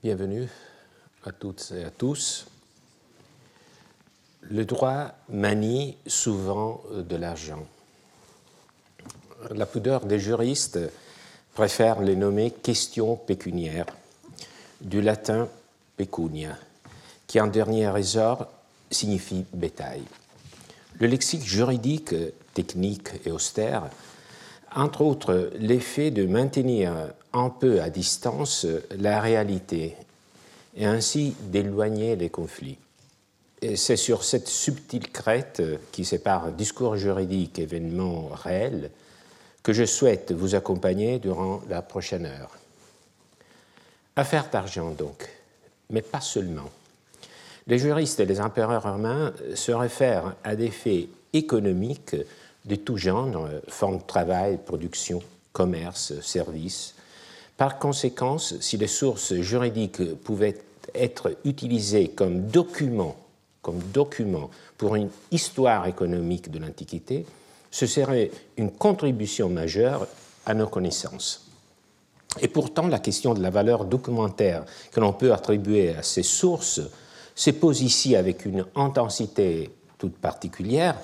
Bienvenue à toutes et à tous. Le droit manie souvent de l'argent. La pudeur des juristes préfère les nommer questions pécuniaires, du latin pecunia, qui en dernier ressort signifie bétail. Le lexique juridique, technique et austère, entre autres l'effet de maintenir un peu à distance la réalité et ainsi d'éloigner les conflits. C'est sur cette subtile crête qui sépare discours juridique événements réels que je souhaite vous accompagner durant la prochaine heure. Affaire d'argent donc, mais pas seulement. Les juristes et les empereurs romains se réfèrent à des faits économiques de tout genre, forme de travail, production, commerce, services. Par conséquent, si les sources juridiques pouvaient être utilisées comme documents, comme documents pour une histoire économique de l'Antiquité, ce serait une contribution majeure à nos connaissances. Et pourtant, la question de la valeur documentaire que l'on peut attribuer à ces sources se pose ici avec une intensité toute particulière.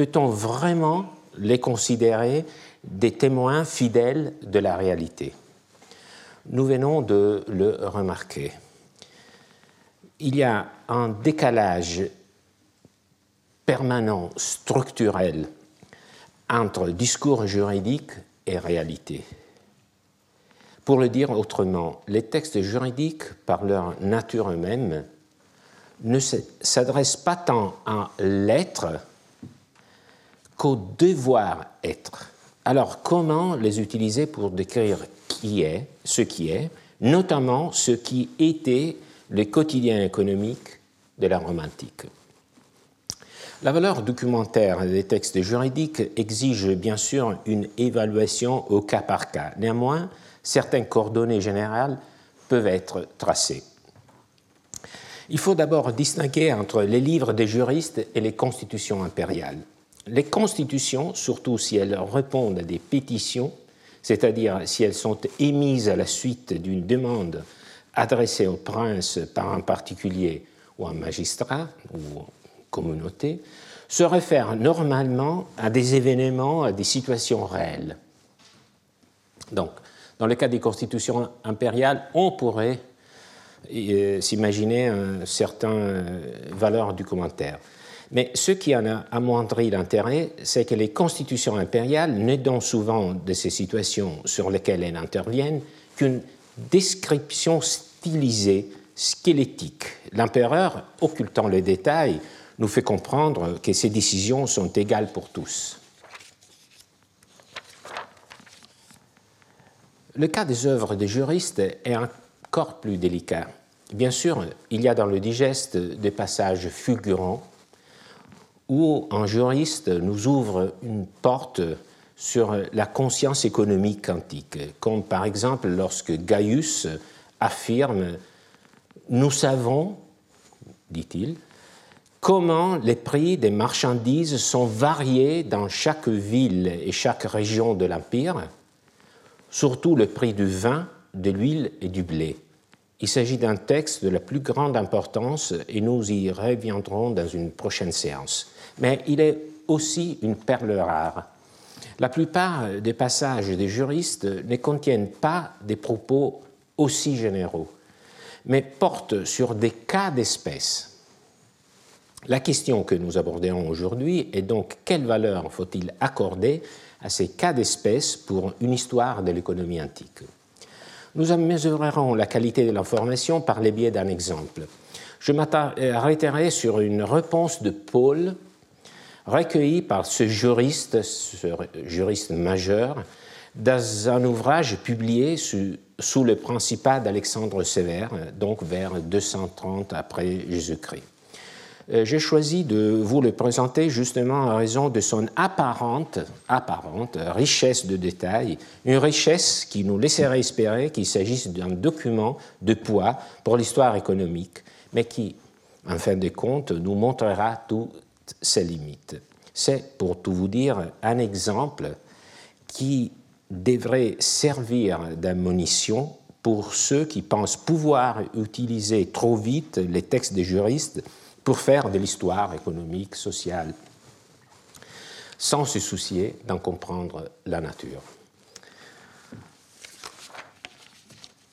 Peut-on vraiment les considérer des témoins fidèles de la réalité? Nous venons de le remarquer. Il y a un décalage permanent, structurel, entre discours juridique et réalité. Pour le dire autrement, les textes juridiques, par leur nature même, ne s'adressent pas tant à l'être qu'au devoir être. Alors, comment les utiliser pour décrire qui est, ce qui est, notamment ce qui était le quotidien économique de la Rome antique la valeur documentaire des textes juridiques exige bien sûr une évaluation au cas par cas. Néanmoins, certaines coordonnées générales peuvent être tracées. Il faut d'abord distinguer entre les livres des juristes et les constitutions impériales. Les constitutions, surtout si elles répondent à des pétitions, c'est-à-dire si elles sont émises à la suite d'une demande adressée au prince par un particulier ou un magistrat ou communauté, se réfère normalement à des événements, à des situations réelles. Donc, dans le cas des constitutions impériales, on pourrait euh, s'imaginer une certaine euh, valeur du commentaire. Mais ce qui en a amoindri l'intérêt, c'est que les constitutions impériales ne donnent souvent de ces situations sur lesquelles elles interviennent qu'une description stylisée, squelettique. L'empereur, occultant les détails, nous fait comprendre que ces décisions sont égales pour tous. Le cas des œuvres des juristes est encore plus délicat. Bien sûr, il y a dans le digeste des passages fulgurants où un juriste nous ouvre une porte sur la conscience économique antique, comme par exemple lorsque Gaius affirme Nous savons, dit-il, comment les prix des marchandises sont variés dans chaque ville et chaque région de l'Empire, surtout le prix du vin, de l'huile et du blé. Il s'agit d'un texte de la plus grande importance et nous y reviendrons dans une prochaine séance. Mais il est aussi une perle rare. La plupart des passages des juristes ne contiennent pas des propos aussi généraux, mais portent sur des cas d'espèces la question que nous aborderons aujourd'hui est donc quelle valeur faut-il accorder à ces cas d'espèce pour une histoire de l'économie antique? Nous mesurerons la qualité de l'information par les biais d'un exemple. Je m'arrêterai sur une réponse de Paul recueillie par ce juriste, ce juriste majeur, dans un ouvrage publié sous, le principat d'Alexandre Sévère, donc vers 230 après Jésus-Christ. Euh, j'ai choisi de vous le présenter justement en raison de son apparente, apparente richesse de détails, une richesse qui nous laisserait espérer qu'il s'agisse d'un document de poids pour l'histoire économique, mais qui, en fin de compte, nous montrera toutes ses limites. C'est, pour tout vous dire, un exemple qui devrait servir d'ammunition pour ceux qui pensent pouvoir utiliser trop vite les textes des juristes pour faire de l'histoire économique, sociale, sans se soucier d'en comprendre la nature.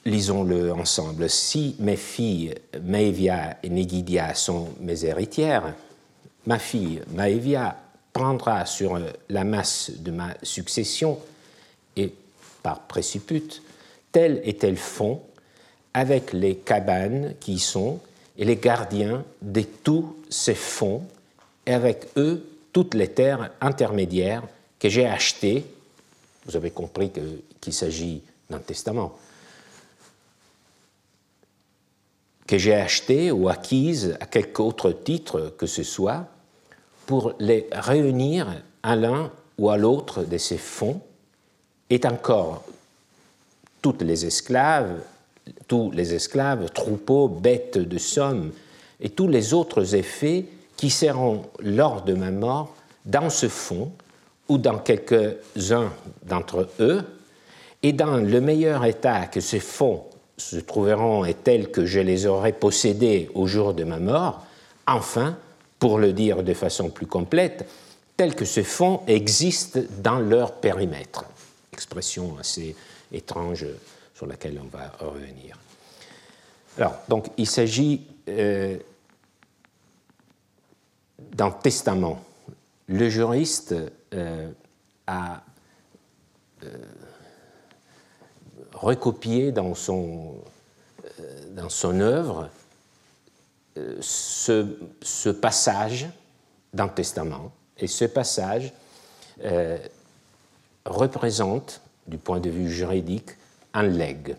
Lisons-le ensemble. Si mes filles Maevia et Negidia sont mes héritières, ma fille Maevia prendra sur la masse de ma succession et par préciput tel et tel fond avec les cabanes qui y sont et les gardiens de tous ces fonds et avec eux toutes les terres intermédiaires que j'ai achetées. Vous avez compris qu'il s'agit d'un testament que j'ai achetées ou acquises à quelque autre titre que ce soit pour les réunir à l'un ou à l'autre de ces fonds. Est encore toutes les esclaves, tous les esclaves, troupeaux, bêtes de somme et tous les autres effets qui seront lors de ma mort dans ce fonds ou dans quelques-uns d'entre eux, et dans le meilleur état que ces fonds se trouveront et tels que je les aurai possédés au jour de ma mort, enfin, pour le dire de façon plus complète, tels que ces fonds existent dans leur périmètre. Expression assez étrange sur laquelle on va revenir. Alors, donc, il s'agit euh, d'un testament. Le juriste euh, a euh, recopié dans son œuvre ce, passage d'un testament. Et ce passage représente, du point de vue juridique, un legs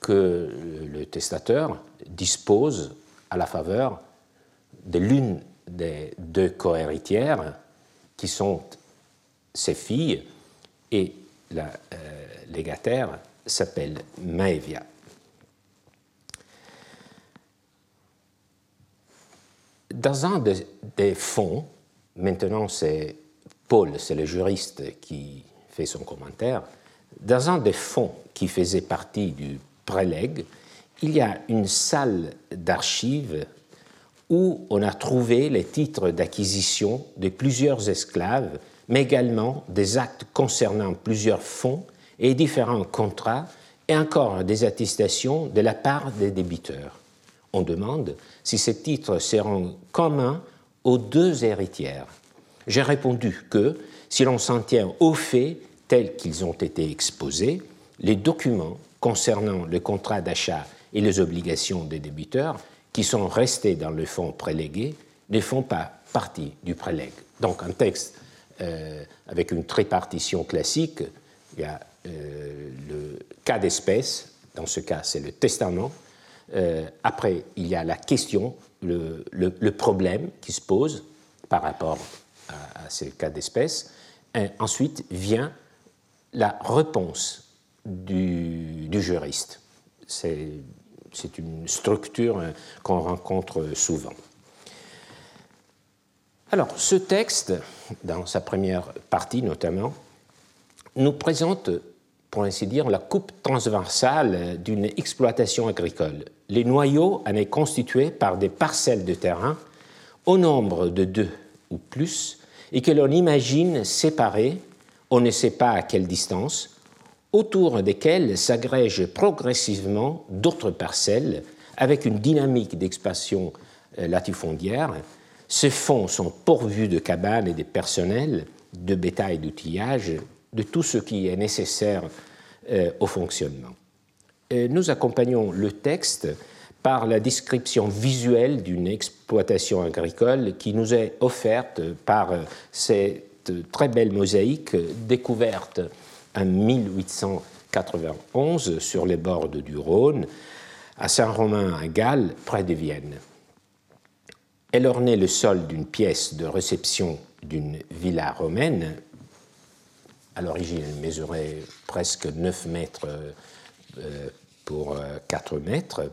que le testateur dispose à la faveur de l'une des deux cohéritières qui sont ses filles et la euh, légataire s'appelle Maevia. Dans un des, fonds, maintenant c'est Paul, c'est le juriste qui fait son commentaire, dans un des fonds qui faisait partie du prélègue, il y a une salle d'archives où on a trouvé les titres d'acquisition de plusieurs esclaves, mais également des actes concernant plusieurs fonds et différents contrats, et encore des attestations de la part des débiteurs. On demande si ces titres seront communs aux deux héritières. J'ai répondu que, si l'on s'en tient au fait tels qu'ils ont été exposés, les documents concernant le contrat d'achat et les obligations des débiteurs qui sont restés dans le fonds prélégué ne font pas partie du prélègue. Donc un texte euh, avec une tripartition classique, il y a euh, le cas d'espèce, dans ce cas c'est le testament, euh, après il y a la question, le, problème qui se pose par rapport à, à ce cas d'espèce, ensuite vient la réponse du, juriste. C'est une structure qu'on rencontre souvent. Alors, ce texte, dans sa première partie notamment, nous présente, pour ainsi dire, la coupe transversale d'une exploitation agricole. Les noyaux en est constitués par des parcelles de terrain au nombre de deux ou plus et que l'on imagine séparées on ne sait pas à quelle distance, autour desquelles s'agrègent progressivement d'autres parcelles avec une dynamique d'expansion euh, latifondière. Ces fonds sont pourvus de cabanes et de personnel, de bétail, d'outillage, de tout ce qui est nécessaire euh, au fonctionnement. nous accompagnons le texte par la description visuelle d'une exploitation agricole qui nous est offerte par euh, ces très belle mosaïque découverte en 1891 sur les bords du Rhône, à Saint-Romain, à Galles, près de Vienne. Elle ornait le sol d'une pièce de réception d'une villa romaine. À l'origine, elle mesurait presque 9 mètres euh, pour 4 mètres.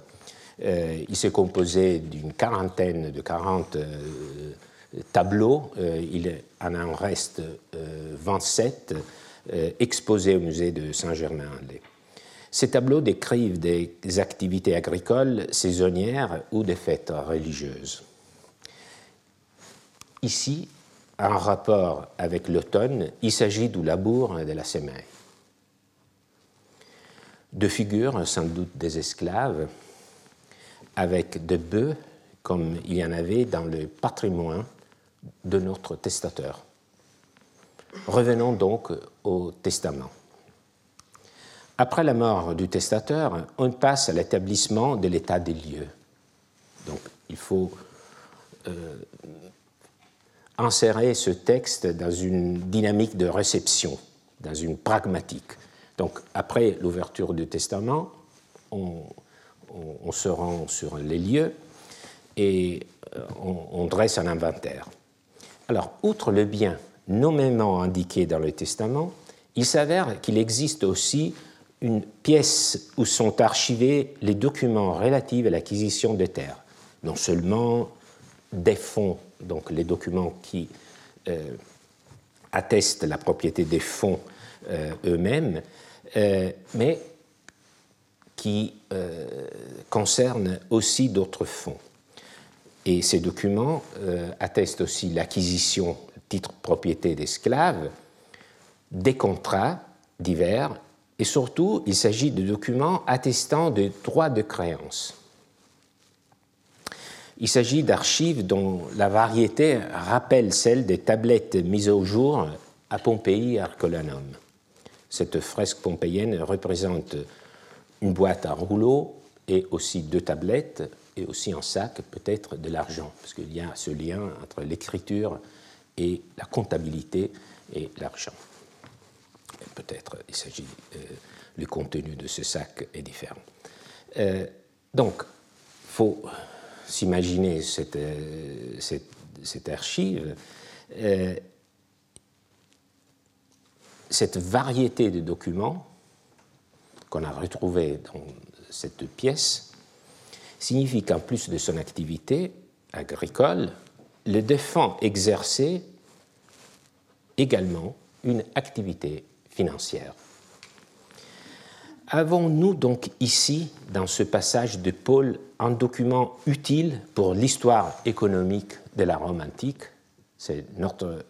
Euh, il s'est composé d'une quarantaine de 40 tableaux. Euh, il en en reste 27 euh, euh, exposés au musée de Saint-Germain-en-Laye. Ces tableaux décrivent des activités agricoles saisonnières ou des fêtes religieuses. Ici, en rapport avec l'automne, il s'agit du labour de la semaille. De figures, sans doute des esclaves, avec des bœufs, comme il y en avait dans le patrimoine de notre testateur. Revenons donc au testament. Après la mort du testateur, on passe à l'établissement de l'état des lieux. Donc il faut euh, insérer ce texte dans une dynamique de réception, dans une pragmatique. Donc après l'ouverture du testament, on, se rend sur les lieux et euh, on dresse un inventaire. Alors, outre le bien nommément indiqué dans le testament, il s'avère qu'il existe aussi une pièce où sont archivés les documents relatifs à l'acquisition de terres, non seulement des fonds, donc les documents qui euh, attestent la propriété des fonds euh, eux-mêmes, euh, mais qui concernent aussi d'autres fonds. Et ces documents attestent aussi l'acquisition, titre propriété d'esclaves, des contrats divers et surtout, il s'agit de documents attestant de droits de créance. Il s'agit d'archives dont la variété rappelle celle des tablettes mises au jour à Pompéi Arcolanum. Cette fresque pompéienne représente une boîte à rouleau et aussi deux tablettes et aussi en sac peut-être de l'argent, parce qu'il y a ce lien entre l'écriture et la comptabilité et l'argent peut-être il s'agit, euh, le contenu de ce sac est différent. Euh, donc, faut s'imaginer cette, euh, archive, cette variété de documents qu'on a retrouvés dans cette pièce signifie qu'en plus de son activité agricole, le défunt exerçait également une activité financière. Avons-nous donc ici, dans ce passage de Paul, un document utile pour l'histoire économique de la Rome antique? C'est notre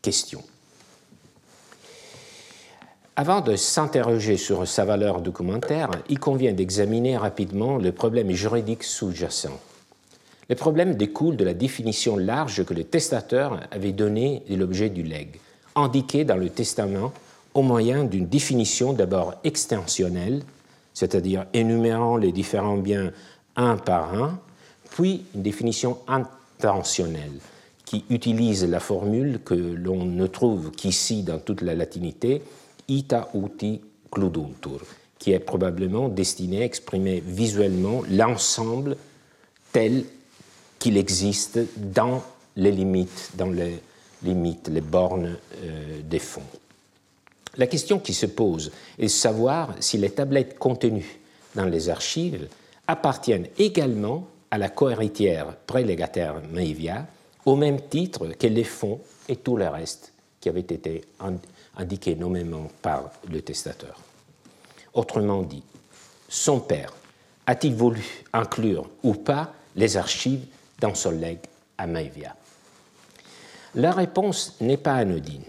question. Avant de s'interroger sur sa valeur documentaire, il convient d'examiner rapidement le problème juridique sous-jacent. Le problème découle de la définition large que le testateur avait donnée de l'objet du legs, indiqué dans le testament au moyen d'une définition d'abord extensionnelle, c'est-à-dire énumérant les différents biens un par un, puis une définition intentionnelle qui utilise la formule que l'on ne trouve qu'ici dans toute la latinité, ita uti cluduntur, qui est probablement destinée à exprimer visuellement l'ensemble tel qu'il existe dans les limites, dans les limites, les bornes euh, des fonds. La question qui se pose est de savoir si les tablettes contenues dans les archives appartiennent également à la cohéritière prélégataire Maivia, au même titre que les fonds et tout le reste qui avait été indiqué nommément par le testateur. Autrement dit, son père a-t-il voulu inclure ou pas les archives dans son legs à Maivia? La réponse n'est pas anodine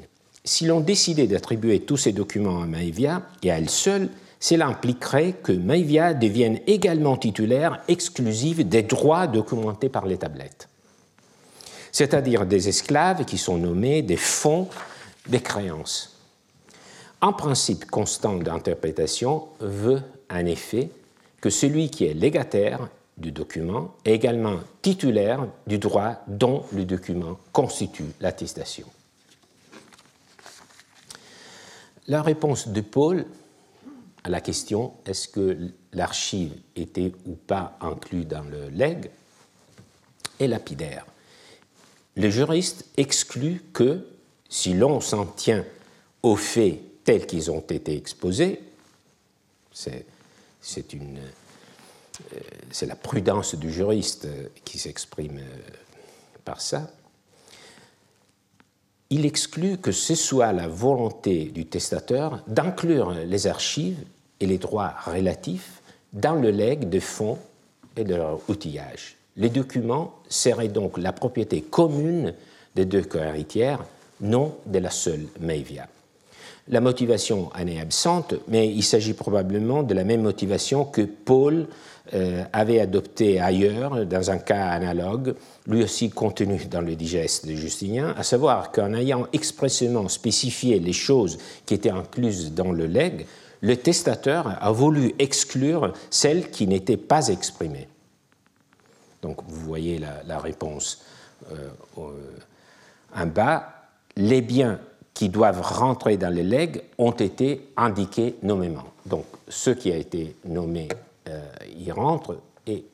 si l'on décidait d'attribuer tous ces documents à Maivia et à elle seule, cela impliquerait que Maivia devienne également titulaire exclusive des droits documentés par les tablettes, c'est-à-dire des esclaves qui sont nommés des fonds des créances. Un principe constant d'interprétation veut en effet que celui qui est légataire du document est également titulaire du droit dont le document constitue l'attestation. La réponse de Paul à la question est-ce que l'archive était ou pas inclus dans le legs est lapidaire. Le juriste exclut que, si l'on s'en tient aux faits tels qu'ils ont été exposés, c'est euh, la prudence du juriste qui s'exprime euh, par ça, il exclut que ce soit la volonté du testateur d'inclure les archives et les droits relatifs dans le legs de fonds et de leur outillage. Les documents seraient donc la propriété commune des deux co-héritières, non de la seule Maevia. La motivation en est absente, mais il s'agit probablement de la même motivation que Paul avait adoptée ailleurs dans un cas analogue, lui aussi contenu dans le digeste de Justinien, à savoir qu'en ayant expressément spécifié les choses qui étaient incluses dans le legs, le testateur a voulu exclure celles qui n'étaient pas exprimées. Donc vous voyez la, réponse euh, en bas. Les biens qui doivent rentrer dans les legs ont été indiqués nommément. Donc ce qui a été nommé euh, y rentre et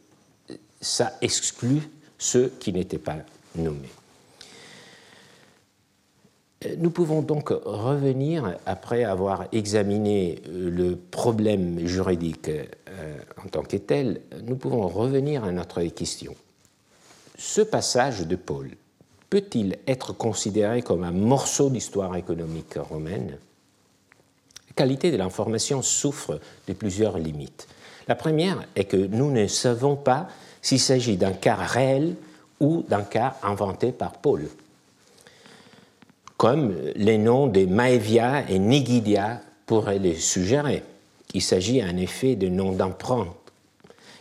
ça exclut ceux qui n'étaient pas nommés. Nous pouvons donc revenir, après avoir examiné le problème juridique euh, en tant que tel, nous pouvons revenir à notre question. Ce passage de Paul peut-il être considéré comme un morceau d'histoire économique romaine? La qualité de l'information souffre de plusieurs limites. La première est que nous ne savons pas s'il s'agit d'un cas réel ou d'un cas inventé par Paul, comme les noms de Maevia et Nigidia pourraient les suggérer. Il s'agit en effet de noms d'emprunt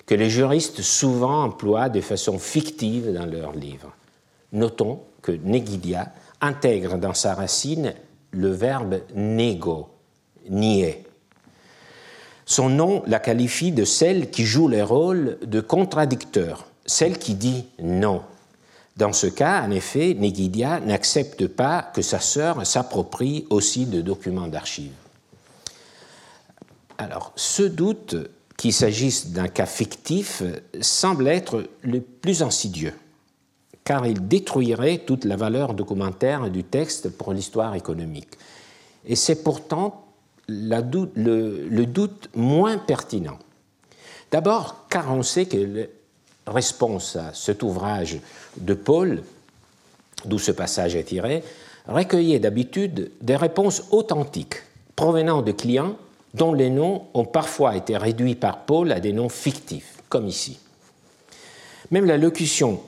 que les juristes souvent emploient de façon fictive dans leurs livres. Notons que Negidia intègre dans sa racine le verbe nego, nier. Son nom la qualifie de celle qui joue le rôle de contradicteur, celle qui dit non. Dans ce cas, en effet, Negidia n'accepte pas que sa sœur s'approprie aussi de documents d'archives. Alors, ce doute qu'il s'agisse d'un cas fictif semble être le plus insidieux car il détruirait toute la valeur documentaire du texte pour l'histoire économique. Et c'est pourtant le, le, doute moins pertinent. D'abord, car on sait que la réponse à cet ouvrage de Paul, d'où ce passage est tiré, recueillait d'habitude des réponses authentiques provenant de clients dont les noms ont parfois été réduits par Paul à des noms fictifs, comme ici. Même la locution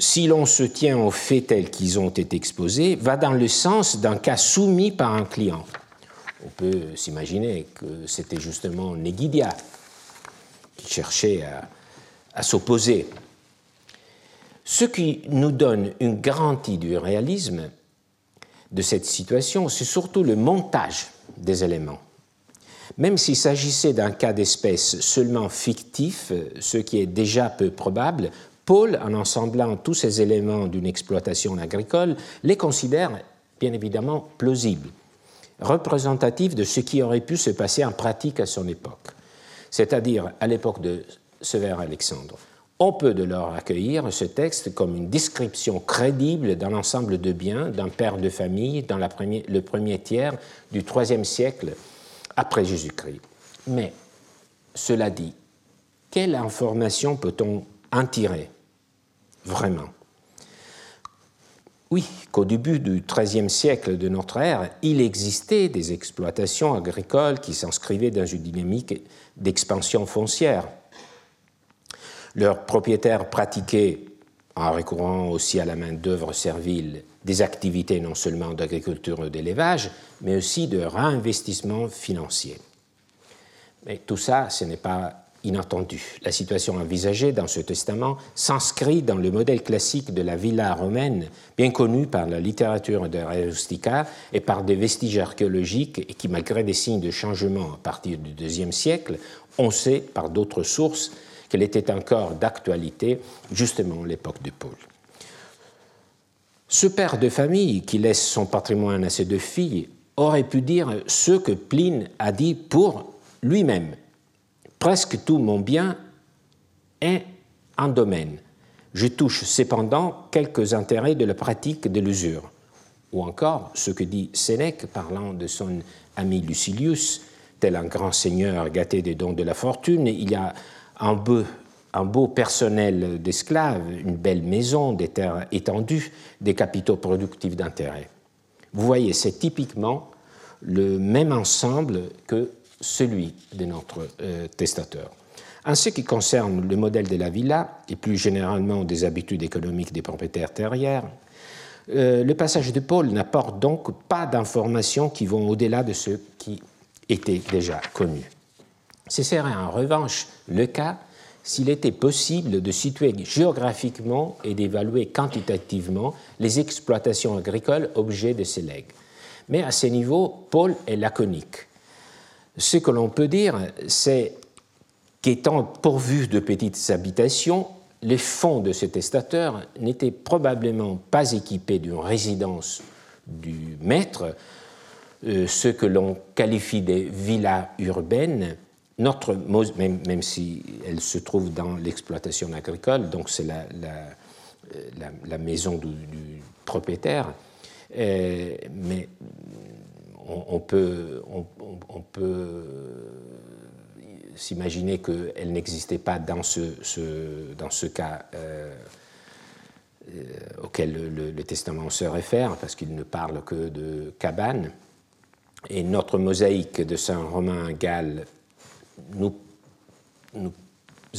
si l'on se tient aux faits tels qu'ils ont été exposés, va dans le sens d'un cas soumis par un client. On peut s'imaginer que c'était justement Negidia qui cherchait à, s'opposer. Ce qui nous donne une garantie du réalisme de cette situation, c'est surtout le montage des éléments. Même s'il s'agissait d'un cas d'espèce seulement fictif, ce qui est déjà peu probable, Paul, en ensemblant tous ces éléments d'une exploitation agricole, les considère bien évidemment plausibles, représentatifs de ce qui aurait pu se passer en pratique à son époque, c'est-à-dire à, l'époque de Sévère Alexandre. On peut de leur accueillir ce texte comme une description crédible d'un ensemble de biens d'un père de famille dans le premier tiers du IIIe siècle après Jésus-Christ. Mais, cela dit, quelle information peut-on en tirer vraiment? Oui, qu'au début du XIIIe siècle de notre ère, il existait des exploitations agricoles qui s'inscrivaient dans une dynamique d'expansion foncière. Leurs propriétaires pratiquaient, en recourant aussi à la main-d'œuvre servile, des activités non seulement d'agriculture et d'élevage, mais aussi de réinvestissement financier. Mais tout ça, ce n'est pas inattendu. La situation envisagée dans ce testament s'inscrit dans le modèle classique de la villa romaine, bien connu par la littérature de Rustica et par des vestiges archéologiques et qui, malgré des signes de changement à partir du IIe siècle, on sait par d'autres sources qu'elle était encore d'actualité justement à l'époque de Paul. Ce père de famille qui laisse son patrimoine à ses deux filles aurait pu dire ce que Pline a dit pour lui-même Presque tout mon bien est un domaine. Je touche cependant quelques intérêts de la pratique de l'usure. Ou encore ce que dit Sénèque parlant de son ami Lucilius, tel un grand seigneur gâté des dons de la fortune, il y a un beau, un beau personnel d'esclaves, une belle maison, des terres étendues, des capitaux productifs d'intérêt. Vous voyez, c'est typiquement le même ensemble que celui de notre euh, testateur. En ce qui concerne le modèle de la villa et plus généralement des habitudes économiques des propriétaires terriens, euh, le passage de Paul n'apporte donc pas d'informations qui vont au-delà de ce qui était déjà connu. Ce serait en revanche le cas s'il était possible de situer géographiquement et d'évaluer quantitativement les exploitations agricoles objets de ces legs. Mais à ce niveau, Paul est laconique. Ce que l'on peut dire, c'est qu'étant pourvu de petites habitations, les fonds de ce testateur n'étaient probablement pas équipés d'une résidence du maître, euh, ce que l'on qualifie des villas urbaines, notre, même, si elle se trouve dans l'exploitation agricole, donc c'est la, la, maison du, propriétaire, euh, mais on, peut, peut s'imaginer qu'elle n'existait pas dans ce, cas euh, euh, auquel le, Testament se réfère, parce qu'il ne parle que de cabane. Et notre mosaïque de Saint Romain Galles nous, nous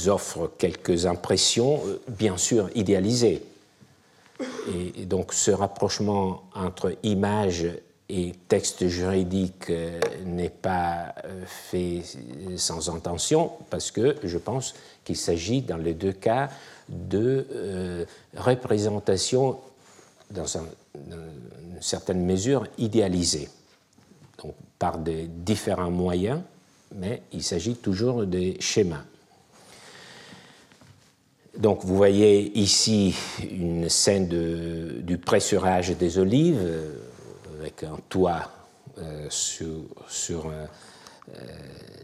offre quelques impressions, euh, bien sûr idéalisées. Et, donc ce rapprochement entre image et texte juridique euh, n'est pas euh, fait sans intention, parce que je pense qu'il s'agit dans les deux cas de représentation dans, une certaine mesure idéalisée, donc par des différents moyens mais il s'agit toujours des schémas. Donc vous voyez ici une scène du pressurage des olives euh, avec un toit euh, sur, euh,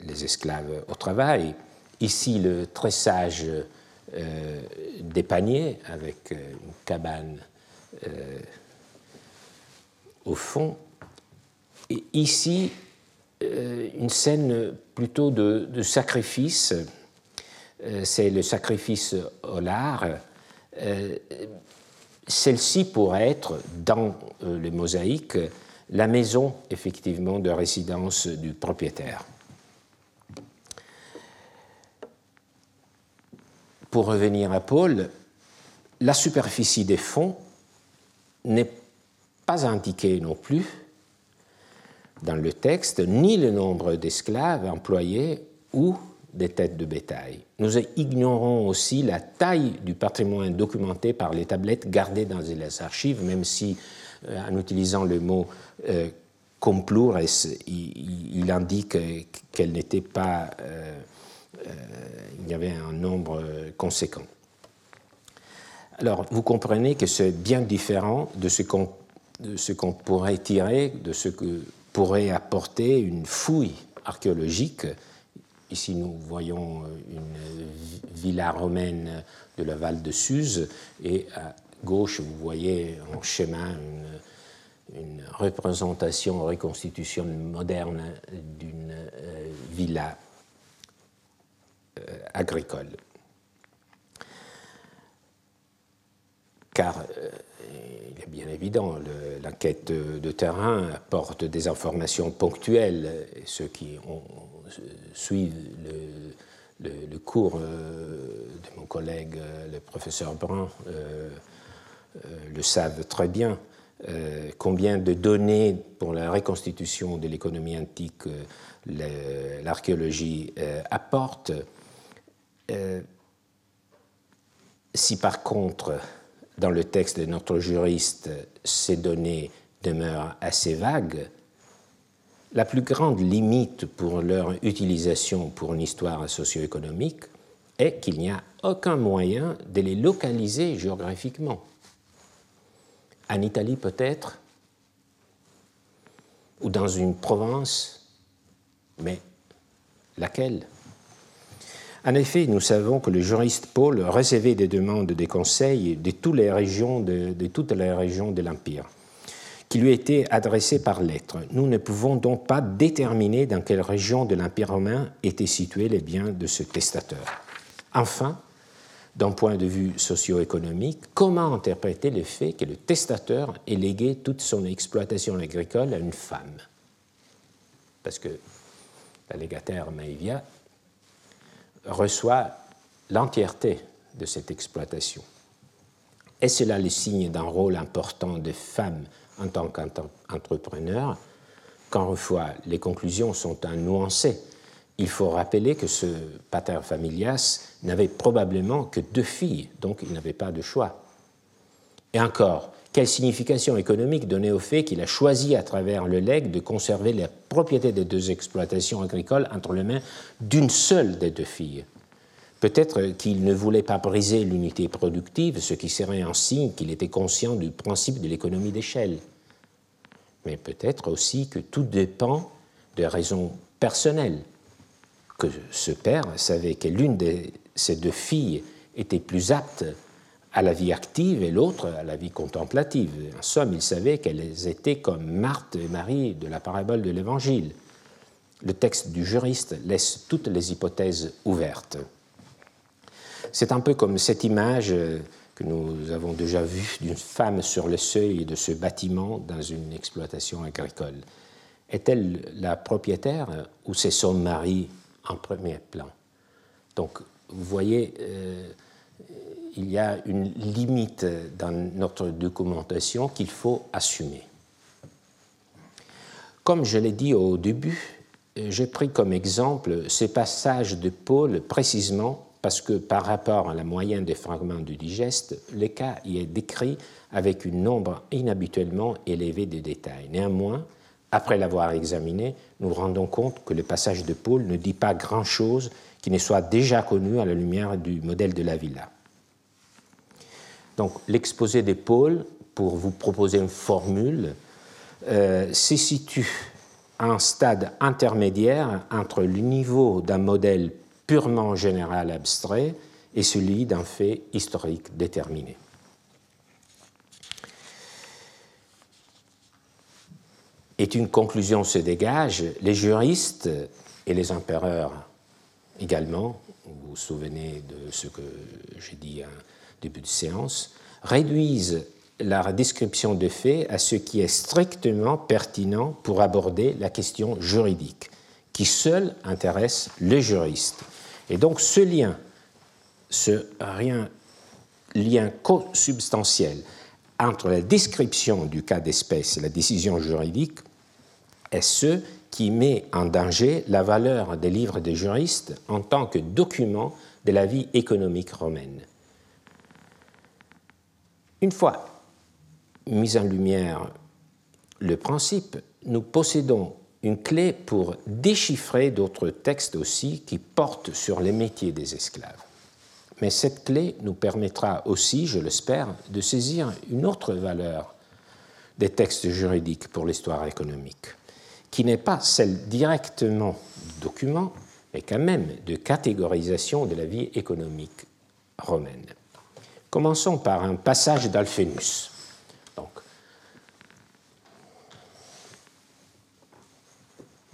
les esclaves au travail. Ici le tressage des paniers avec une cabane au fond. Et ici euh, une scène plutôt de, sacrifice. Euh, c'est le sacrifice au lard. Euh, celle-ci pourrait être, dans les mosaïques, la maison effectivement de résidence du propriétaire. Pour revenir à Paul, la superficie des fonds n'est pas indiquée non plus dans le texte ni le nombre d'esclaves employés ou des têtes de bétail. Nous ignorons aussi la taille du patrimoine documenté par les tablettes gardées dans les archives, même si, euh, en utilisant le mot euh, complures, il, indique qu'elle n'était pas. Euh, il y avait un nombre conséquent. Alors, vous comprenez que c'est bien différent de ce qu'on pourrait tirer de ce que pourrait apporter une fouille archéologique. Ici, nous voyons euh, une villa romaine de la Val de Suse et à gauche, vous voyez en schéma une, représentation, reconstitution moderne d'une euh, villa euh, agricole. Car évident, l'enquête de, terrain apporte des informations ponctuelles. Ceux qui ont, suivent le, cours euh, de mon collègue, euh, le professeur Brun, euh, le savent très bien. combien de données pour la reconstitution de l'économie antique l'archéologie apporte. si par contre dans le texte de notre juriste, ces données demeurent assez vagues, la plus grande limite pour leur utilisation pour une histoire socio-économique est qu'il n'y a aucun moyen de les localiser géographiquement. En Italie peut-être, ou dans une province, mais laquelle? En effet, nous savons que le juriste Paul recevait des demandes des conseils de toutes les régions de, l'Empire, qui lui étaient adressées par lettre. Nous ne pouvons donc pas déterminer dans quelle région de l'Empire romain étaient situés les biens de ce testateur. Enfin, d'un point de vue socio-économique, comment interpréter le fait que le testateur ait légué toute son exploitation agricole à une femme? Parce que la légataire reçoit l'entièreté de cette exploitation. Est cela le signe d'un rôle important des femmes en tant qu'entrepreneurs Quand fois les conclusions sont à nuancer, il faut rappeler que ce pater familias n'avait probablement que deux filles, donc il n'avait pas de choix. Et encore, quelle signification économique donner au fait qu'il a choisi à travers le legs de conserver la propriété des deux exploitations agricoles entre les mains d'une seule des deux filles Peut-être qu'il ne voulait pas briser l'unité productive, ce qui serait un signe qu'il était conscient du principe de l'économie d'échelle. Mais peut-être aussi que tout dépend de raisons personnelles, que ce père savait que l'une de ses deux filles était plus apte à la vie active et l'autre à la vie contemplative. En somme, il savait qu'elles étaient comme Marthe et Marie de la parabole de l'Évangile. Le texte du juriste laisse toutes les hypothèses ouvertes. C'est un peu comme cette image que nous avons déjà vue d'une femme sur le seuil de ce bâtiment dans une exploitation agricole. Est-elle la propriétaire ou c'est son mari en premier plan? Donc, vous voyez, euh, il y a une limite dans notre documentation qu'il faut assumer. Comme je l'ai dit au début, j'ai pris comme exemple ces passages de Paul précisément parce que par rapport à la moyenne des fragments du digeste, le cas y est décrit avec un nombre inhabituellement élevé de détails. Néanmoins, après l'avoir examiné, nous rendons compte que le passage de Paul ne dit pas grand-chose qui ne soit déjà connu à la lumière du modèle de la villa. Donc l'exposé de Paul, pour vous proposer une formule, euh, se situe à un stade intermédiaire entre le niveau d'un modèle purement général abstrait et celui d'un fait historique déterminé. Et une conclusion se dégage, les juristes et les empereurs également, vous vous souvenez de ce que j'ai dit en début de séance, réduisent la description des faits à ce qui est strictement pertinent pour aborder la question juridique, qui seul intéresse les juristes et donc ce lien, ce lien co-substantiel entre la description du cas d'espèce et la décision juridique est ce qui met en danger la valeur des livres des juristes en tant que document de la vie économique romaine. Une fois mis en lumière le principe, nous possédons une clé pour déchiffrer d'autres textes aussi qui portent sur les métiers des esclaves. Mais cette clé nous permettra aussi, je l'espère, de saisir une autre valeur des textes juridiques pour l'histoire économique, qui n'est pas celle directement du document, mais quand même de catégorisation de la vie économique romaine. Commençons par un passage d'Alphénus. Il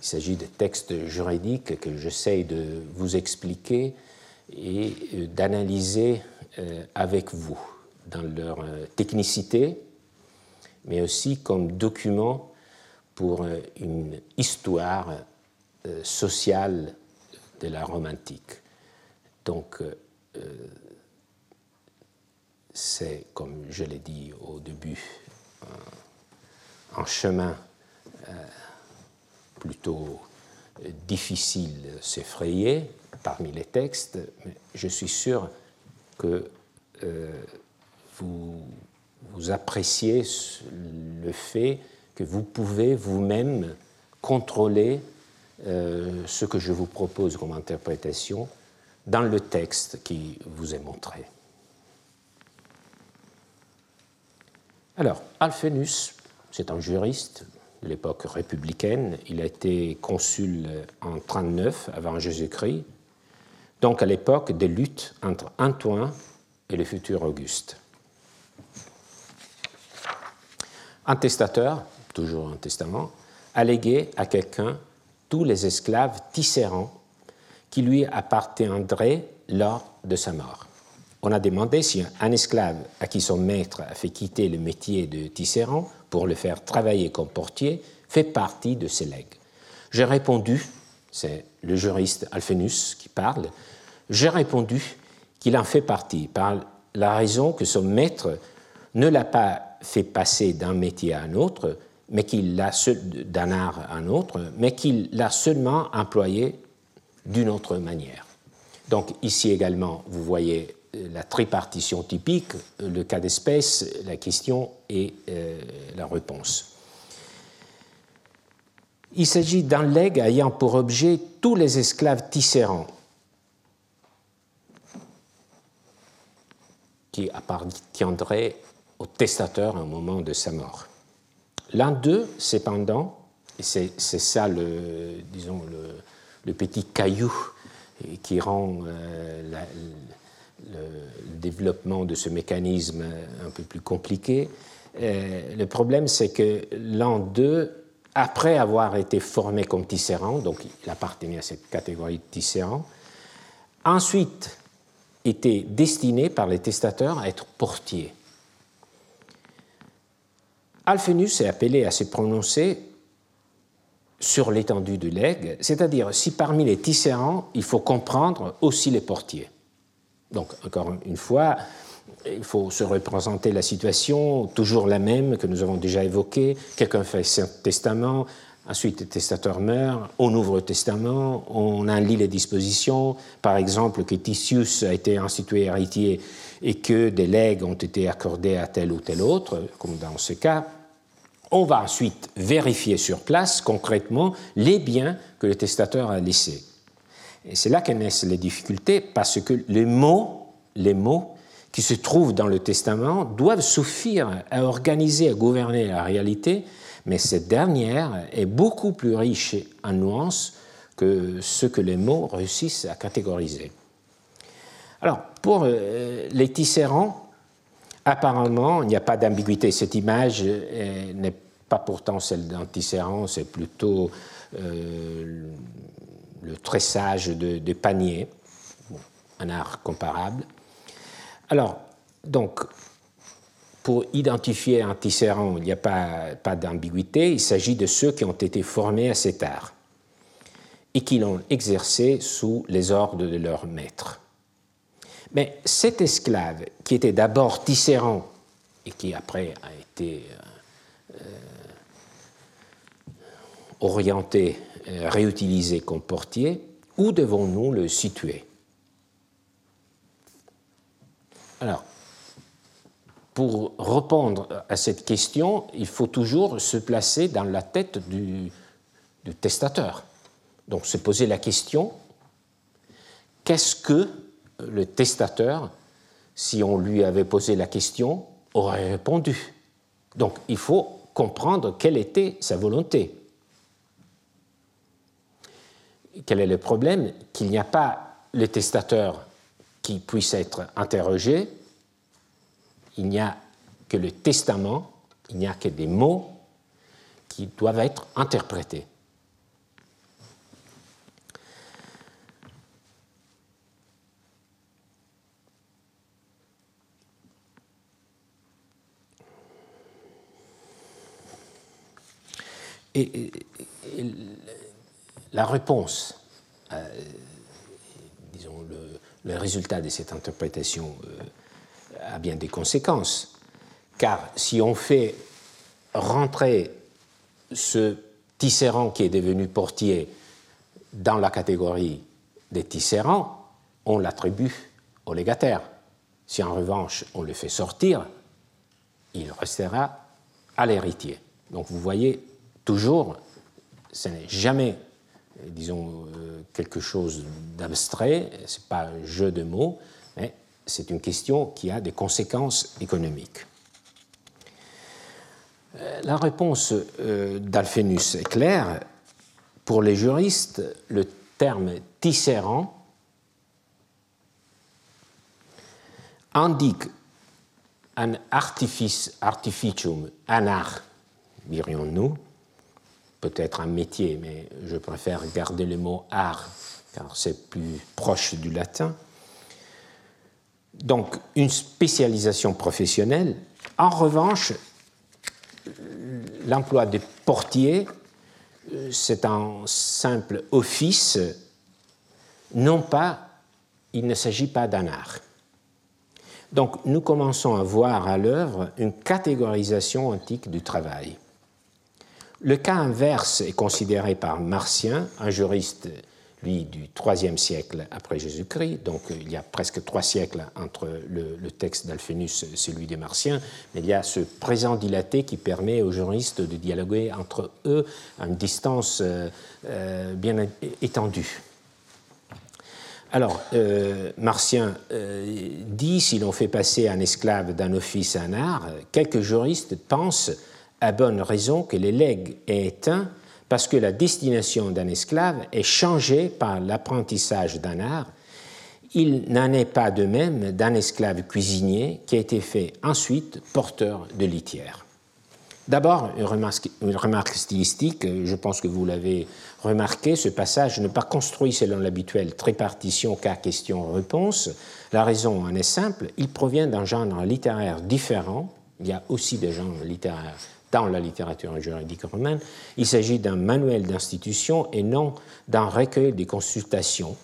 s'agit de textes juridiques que j'essaie de vous expliquer et euh, d'analyser euh, avec vous dans leur euh, technicité, mais aussi comme document pour une histoire sociale de la Rome antique. C'est, comme je l'ai dit au début, un chemin plutôt euh, difficile de s'effrayer parmi les textes, mais je suis sûr que euh, vous, vous appréciez le fait que vous pouvez vous-même contrôler euh, ce que je vous propose comme interprétation dans le texte qui vous est montré. Alors, Alphénus, c'est un juriste, l'époque républicaine. Il a été consul en 39 avant Jésus-Christ, donc à l'époque des luttes entre Antoine et le futur Auguste. Un testateur, toujours un testament, a légué à quelqu'un tous les esclaves tisserands qui lui appartiendraient lors de sa mort. On a demandé si un esclave à qui son maître a fait quitter le métier de tisserand pour le faire travailler comme portier fait partie de ces legs. J'ai répondu c'est le juriste Alphénus qui parle, j'ai répondu qu'il en fait partie par la raison que son maître ne l'a pas fait passer d'un métier à un autre, mais qu'il l'a d'un art à un autre, mais qu'il l'a seulement employé d'une autre manière. Donc ici également, vous voyez la tripartition typique, le cas d'espèce, la question et euh, la réponse. Il s'agit d'un legs ayant pour objet tous les esclaves tisserands qui appartiendraient au testateur au moment de sa mort. L'un d'eux, cependant, et c'est ça le, petit caillou qui rend euh, le développement de ce mécanisme un peu plus compliqué, euh, le problème c'est que l'un d'eux après avoir été formé comme tisserand, donc il appartenait à cette catégorie de tisserand, ensuite était destiné par les testateurs à être portier. Alphénus est appelé à se prononcer sur l'étendue du legs, c'est-à-dire si parmi les tisserands, il faut comprendre aussi les portiers. Donc, encore une fois, il faut se représenter la situation, toujours la même que nous avons déjà évoquée. Quelqu'un fait un testament, ensuite le testateur meurt, on ouvre le testament, on en lit les dispositions. Par exemple, que Titius a été institué héritier et que des legs ont été accordés à tel ou tel autre, comme dans ce cas. On va ensuite vérifier sur place concrètement les biens que le testateur a laissés. Et c'est là que naissent les difficultés parce que les mots, les mots qui se trouvent dans le testament doivent suffire à organiser, à gouverner la réalité, mais cette dernière est beaucoup plus riche en nuances que ce que les mots réussissent à catégoriser. Alors, pour euh, les tisserands, apparemment, il n'y a pas d'ambiguïté. Cette image euh, n'est pas pourtant celle d'un tisserand, c'est plutôt euh, le tressage de, paniers, un art comparable. Alors, donc, pour identifier un tisserand, il n'y a pas, pas d'ambiguïté, il s'agit de ceux qui ont été formés à cet art et qui l'ont exercé sous les ordres de leur maître. Mais cet esclave, qui était d'abord tisserand et qui après a été euh, euh, orienté, euh, réutilisé comme portier, où devons-nous le situer? Alors, pour répondre à cette question, il faut toujours se placer dans la tête du, testateur. Donc se poser la question, qu'est-ce que le testateur, si on lui avait posé la question, aurait répondu? Donc il faut comprendre quelle était sa volonté. Quel est le problème Qu'il n'y a pas le testateur qui puisse être interrogé, il n'y a que le testament, il n'y a que des mots qui doivent être interprétés. La réponse, euh, disons, le, le résultat de cette interprétation euh, a bien des conséquences. Car si on fait rentrer ce tisserand qui est devenu portier dans la catégorie des tisserands, on l'attribue au légataire. Si en revanche on le fait sortir, il restera à l'héritier. Donc vous voyez, toujours, ce n'est jamais disons, euh, quelque chose d'abstrait, ce n'est pas un jeu de mots, mais c'est une question qui a des conséquences économiques. Euh, la réponse euh, d'Alphénus est claire. Pour les juristes, le terme tisserand indique un artifice, artificium, un art, dirions-nous, peut-être un métier, mais je préfère garder le mot art car c'est plus proche du latin. Donc une spécialisation professionnelle. En revanche, l'emploi de portier c'est un simple office, non pas, il ne s'agit pas d'un art. Donc nous commençons à voir à l'œuvre une catégorisation antique du travail. Le cas inverse est considéré par Martien, un juriste, lui, du IIIe siècle après Jésus-Christ, donc il y a presque trois siècles entre le, texte d'Alphénus et celui des Martiens, mais il y a ce présent dilaté qui permet aux juristes de dialoguer entre eux à une distance euh, euh, bien étendue. Alors, euh, Martien dit, si l'on fait passer un esclave d'un office à un art, quelques juristes pensent à bonne raison que les legs est éteint parce que la destination d'un esclave est changée par l'apprentissage d'un art. Il n'en est pas de même d'un esclave cuisinier qui a été fait ensuite porteur de litière. D'abord, une remarque, stylistique, je pense que vous l'avez remarqué, ce passage n'est pas construit selon l'habituel trépartition cas question-réponse. La raison en est simple, il provient d'un genre littéraire différent, il y a aussi des genres littéraires dans la littérature juridique romaine, il s'agit d'un manuel d'institution et non d'un recueil de consultations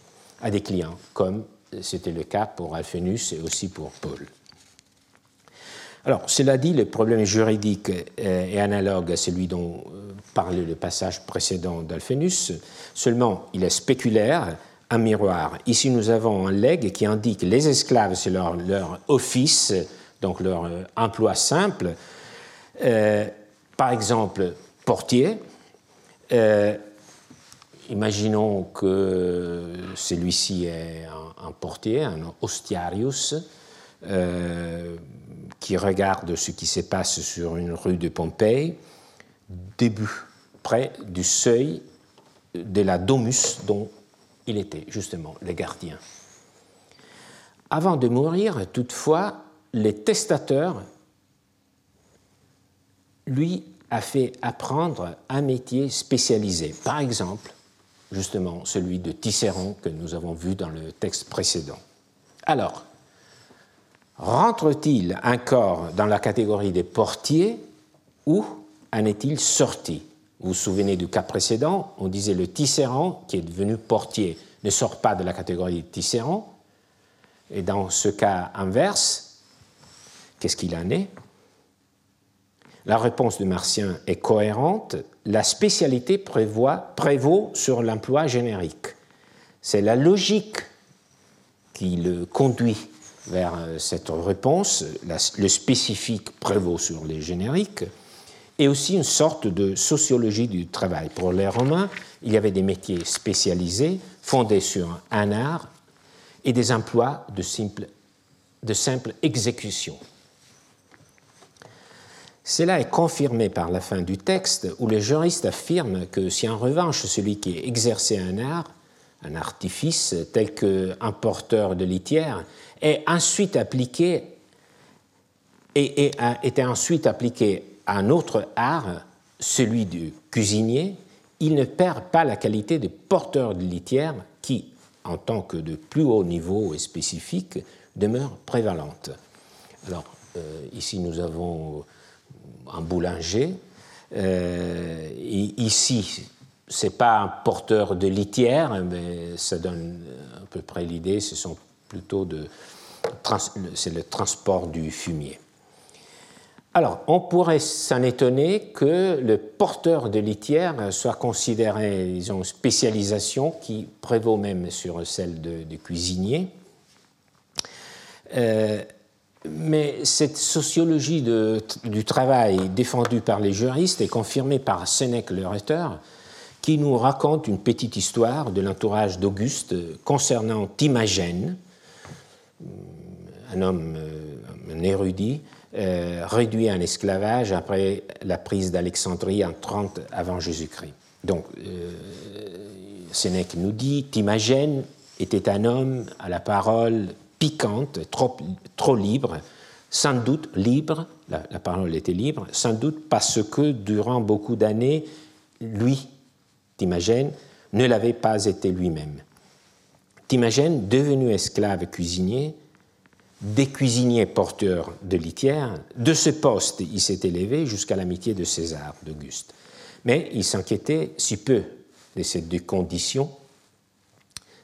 à des clients, comme c'était le cas pour Alphénus et aussi pour Paul. Alors, cela dit, le problème juridique est analogue à celui dont euh, parlait le passage précédent d'Alphénus, seulement il est spéculaire, un miroir. Ici, nous avons un legs qui indique les esclaves, c'est leur, office, donc leur euh, emploi simple. Euh, par exemple, portier. imaginons que celui-ci est un, portier, un ostiarius qui regarde ce qui se passe sur une rue de Pompéi, début, près du seuil de la domus dont il était justement le gardien. Avant de mourir, toutefois, le testateur lui a fait apprendre un métier spécialisé, par exemple, justement celui de tisserand que nous avons vu dans le texte précédent. Alors, rentre-t-il encore dans la catégorie des portiers ou en est-il sorti? Vous vous souvenez du cas précédent, on disait le tisserand, qui est devenu portier, ne sort pas de la catégorie des tisserand. Et dans ce cas inverse, qu'est-ce qu'il en est? La réponse de Martien est cohérente. La spécialité prévoit, prévaut sur l'emploi générique. C'est la logique qui le conduit vers euh, cette réponse. le spécifique prévaut sur les génériques et aussi une sorte de sociologie du travail. Pour les Romains, il y avait des métiers spécialisés fondés sur un art et des emplois de simple, de simple exécution. Cela est confirmé par la fin du texte où les juristes affirment que si en revanche celui qui exerçait un art, un artifice tel qu'un porteur de litière, est ensuite appliqué et, été ensuite appliqué à un autre art, celui du cuisinier, il ne perd pas la qualité de porteur de litière qui, en tant que de plus haut niveau et spécifique, demeure prévalente. Alors, euh, ici, nous avons un boulanger. Euh, ici, ce n'est pas un porteur de litière, mais ça donne à peu près l'idée, ce sont plutôt de, c'est le transport du fumier. Alors, on pourrait s'en étonner que le porteur de litière soit considéré, disons, spécialisation qui prévaut même sur celle de, cuisinier. Euh, mais cette sociologie du travail défendue par les juristes est confirmée par Sénèque le rhéteur, qui nous raconte une petite histoire de l'entourage d'Auguste concernant Timagène, un homme, euh, un érudit, euh, réduit en esclavage après la prise d'Alexandrie en 30 avant Jésus-Christ. Donc, euh, Sénèque nous dit Timagène était un homme à la parole piquante, trop, trop libre, sans doute libre, la, la, parole était libre, sans doute parce que durant beaucoup d'années, lui, Timagène, ne l'avait pas été lui-même. Timagène, devenu esclave cuisinier, des cuisiniers porteurs de litière. De ce poste, il s'est élevé jusqu'à l'amitié de César, d'Auguste. Mais il s'inquiétait si peu de ces deux conditions,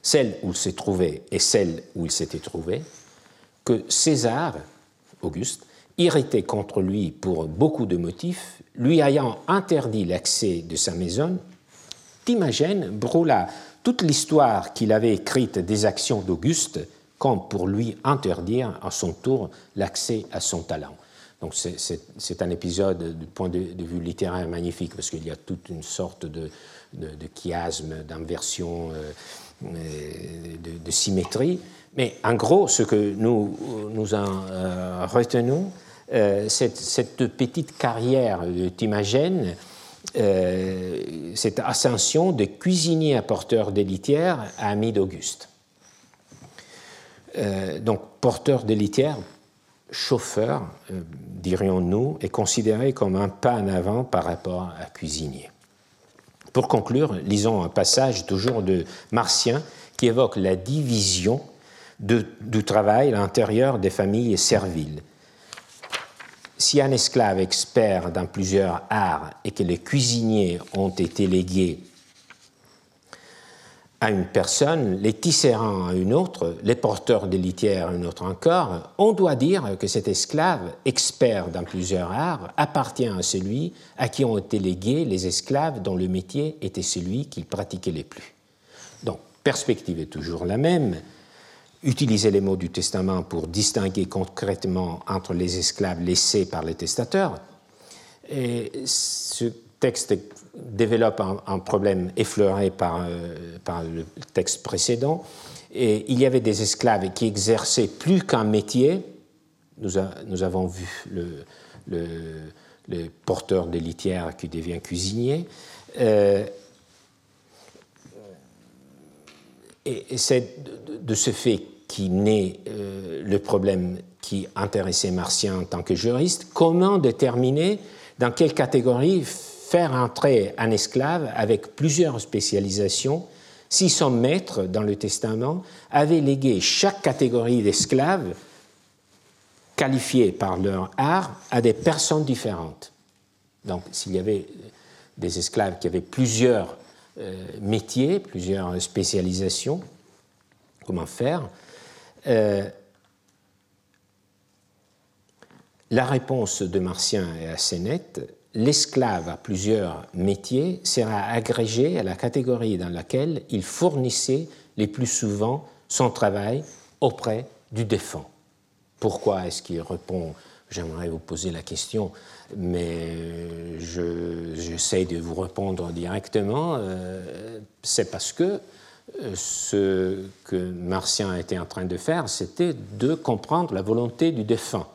celle où il se trouvait et celle où il s'était trouvé, que César, Auguste, irrité contre lui pour beaucoup de motifs, lui ayant interdit l'accès de sa maison, Timagène brûla toute l'histoire qu'il avait écrite des actions d'Auguste comme pour lui interdire à son tour l'accès à son talent. Donc c'est un épisode du point de, vue littéraire magnifique parce qu'il y a toute une sorte de, de, chiasme, d'inversion, euh, euh, de, symétrie. Mais en gros, ce que nous, nous en euh, retenons, c'est cette petite carrière de Timagène, cette ascension de cuisinier à porteur d'élitière à ami d'Auguste. donc porteur d'élitière, chauffeur, euh, dirions-nous, est considéré comme un pas en avant par rapport à cuisinier. Pour conclure, lisons un passage toujours de Martien qui évoque la division du travail à l'intérieur des familles serviles. Si un esclave expert dans plusieurs arts et que les cuisiniers ont été légués à une personne, les tisserands à une autre, les porteurs de litière à une autre encore, on doit dire que cet esclave, expert dans plusieurs arts, appartient à celui à qui ont été légués les esclaves dont le métier était celui qu'il pratiquait le plus. Donc, perspective est toujours la même. Utiliser les mots du testament pour distinguer concrètement entre les esclaves laissés par les testateurs. Et ce texte développe un, problème effleuré par, euh, par, le texte précédent. Et il y avait des esclaves qui exerçaient plus qu'un métier. Nous, avons vu le, le, porteur de litière qui devient cuisinier. Euh, et c'est de ce fait qui naît euh, le problème qui intéressait Martien en tant que juriste. Comment déterminer dans quelle catégorie faire entrer un esclave avec plusieurs spécialisations si son maître, dans le testament, avait légué chaque catégorie d'esclaves qualifiés par leur art à des personnes différentes. Donc s'il y avait des esclaves qui avaient plusieurs euh, métiers, plusieurs spécialisations, comment faire euh, La réponse de Martien est assez nette l'esclave à plusieurs métiers sera agrégé à la catégorie dans laquelle il fournissait les plus souvent son travail auprès du défunt. Pourquoi est-ce qu'il répond? J'aimerais vous poser la question, mais j'essaie de vous répondre directement. Euh, c'est parce que euh, ce que Martien était en train de faire, c'était de comprendre la volonté du défunt.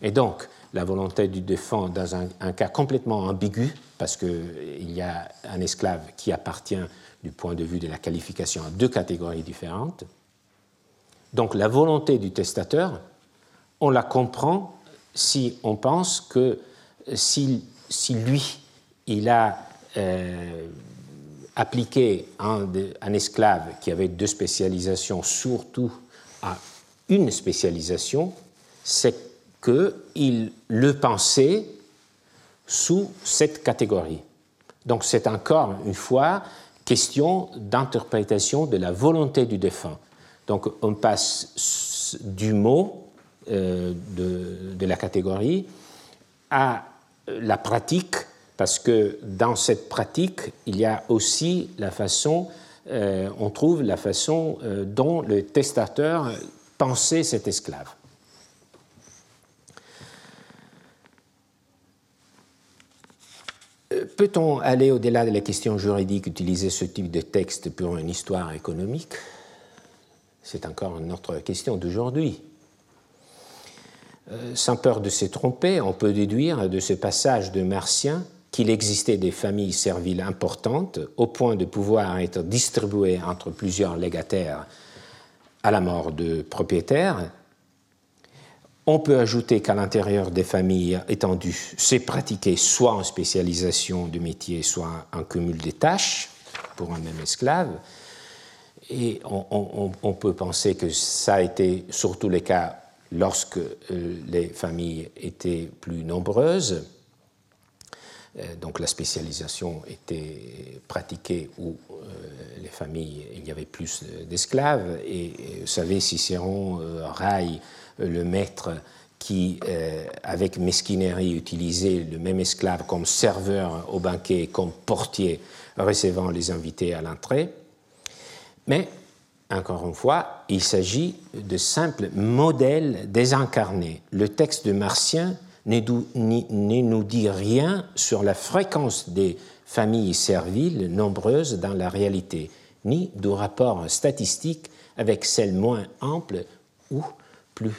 Et donc, la volonté du défunt dans un, cas complètement ambigu, parce qu'il y a un esclave qui appartient du point de vue de la qualification à deux catégories différentes. Donc la volonté du testateur, on la comprend si on pense que si, si lui, il a euh, appliqué un, un, esclave qui avait deux spécialisations, surtout à une spécialisation, c'est qu'il le pensait sous cette catégorie. Donc c'est encore une fois question d'interprétation de la volonté du défunt. Donc on passe du mot euh, de, la catégorie à la pratique, parce que dans cette pratique, il y a aussi la façon, euh, on trouve la façon euh, dont le testateur pensait cet esclave. Peut-on aller au-delà de la question juridique, utiliser ce type de texte pour une histoire économique? C'est encore une autre question d'aujourd'hui. Euh, sans peur de se tromper, on peut déduire de ce passage de Martien qu'il existait des familles serviles importantes au point de pouvoir être distribuées entre plusieurs légataires à la mort de propriétaires on peut ajouter qu'à l'intérieur des familles étendues, c'est pratiqué soit en spécialisation de métier, soit en cumul des tâches pour un même esclave. Et on, peut penser que ça a été surtout le cas lorsque euh, les familles étaient plus nombreuses. donc la spécialisation était pratiquée où les familles, il y avait plus d'esclaves. Et, vous savez, Cicéron raille le maître qui, avec mesquinerie, utilisait le même esclave comme serveur au banquet, comme portier recevant les invités à l'entrée. Mais encore une fois, il s'agit de simples modèles désincarnés. Le texte de Martien ne nous dit rien sur la fréquence des familles serviles nombreuses dans la réalité, ni du rapport statistique avec celles moins amples ou, plus, euh,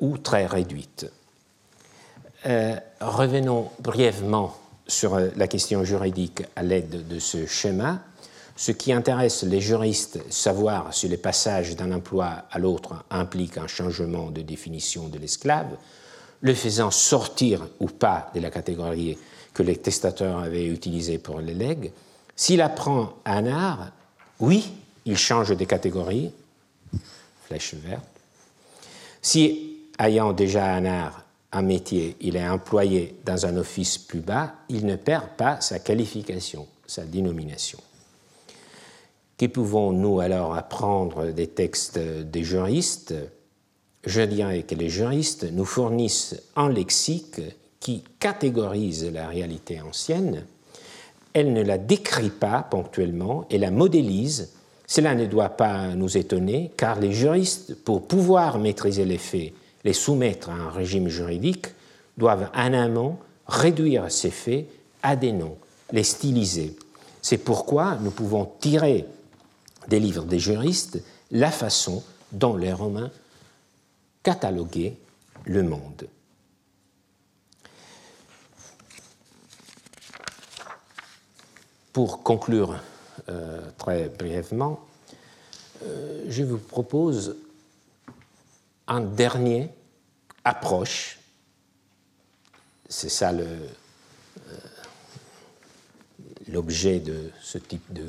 ou très réduites. Euh, revenons brièvement sur la question juridique à l'aide de ce schéma. Ce qui intéresse les juristes, savoir si le passage d'un emploi à l'autre implique un changement de définition de l'esclave, le faisant sortir ou pas de la catégorie que les testateurs avaient utilisée pour les legs. S'il apprend un art, oui, il change de catégorie, flèche verte. Si, ayant déjà un art, un métier, il est employé dans un office plus bas, il ne perd pas sa qualification, sa dénomination. Que pouvons-nous alors apprendre des textes des juristes? Je dirais que les juristes nous fournissent un lexique qui catégorise la réalité ancienne. Elle ne la décrit pas ponctuellement et la modélise. Cela ne doit pas nous étonner car les juristes, pour pouvoir maîtriser les faits, les soumettre à un régime juridique, doivent en amont réduire ces faits à des noms, les styliser. C'est pourquoi nous pouvons tirer des livres des juristes la façon dont les Romains cataloguaient le monde. Pour conclure très brièvement, euh, je vous propose un dernier approche, c'est ça euh, l'objet de ce type de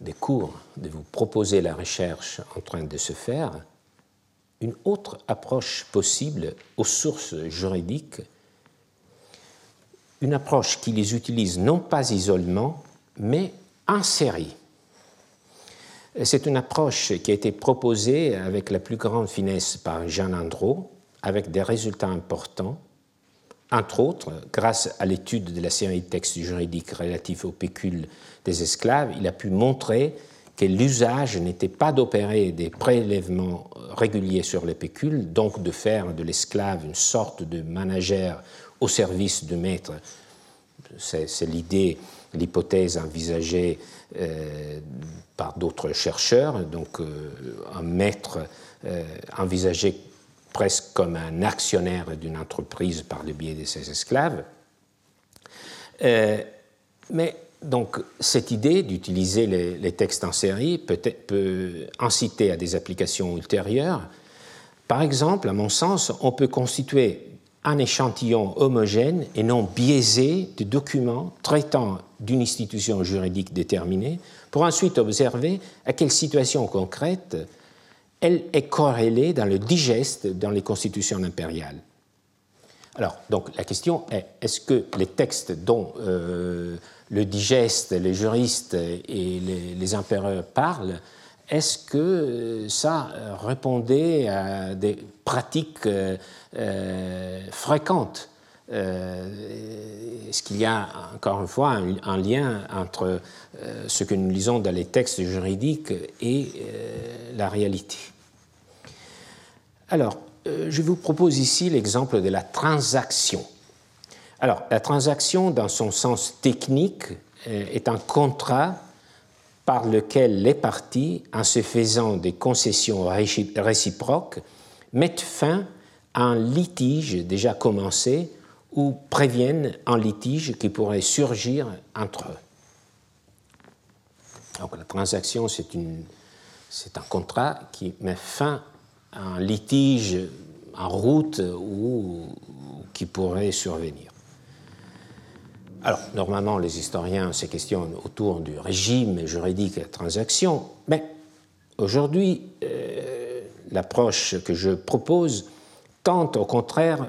des cours, de vous proposer la recherche en train de se faire, une autre approche possible aux sources juridiques, une approche qui les utilise non pas isolement, mais en série. C'est une approche qui a été proposée avec la plus grande finesse par Jean Andro, avec des résultats importants, entre autres, grâce à l'étude de la série de textes juridiques relatifs au pécule des esclaves, il a pu montrer que l'usage n'était pas d'opérer des prélèvements réguliers sur les pécules, donc de faire de l'esclave une sorte de manager au service du maître. C'est l'idée, l'hypothèse envisagée euh, par d'autres chercheurs, donc euh, un maître euh, envisagé presque comme un actionnaire d'une entreprise par le biais de ses esclaves. mais donc cette idée d'utiliser les, textes en série peut, peut, inciter à des applications ultérieures. Par exemple, à mon sens, on peut constituer un échantillon homogène et non biaisé de documents traitant d'une institution juridique déterminée pour ensuite observer à quelle situation concrète elle est corrélée dans le digeste dans les constitutions impériales. Alors, donc la question est est-ce que les textes dont euh, le digeste, les juristes et les, impéreurs parlent, est-ce que euh, ça répondait à des pratiques euh, euh, fréquentes Est-ce qu'il y a encore une fois un, lien entre ce que nous lisons dans les textes juridiques et la réalité? Alors, je vous propose ici l'exemple de la transaction. Alors, la transaction, dans son sens technique, euh, est un contrat par lequel les parties, en se faisant des concessions réciproques, mettent fin à un litige déjà commencé ou préviennent un litige qui pourrait surgir entre eux. Donc la transaction, c'est, un contrat qui met fin à un litige en route ou qui pourrait survenir. Alors, normalement, les historiens se questionnent autour du régime juridique de la transaction, mais aujourd'hui, euh, l'approche que je propose tente au contraire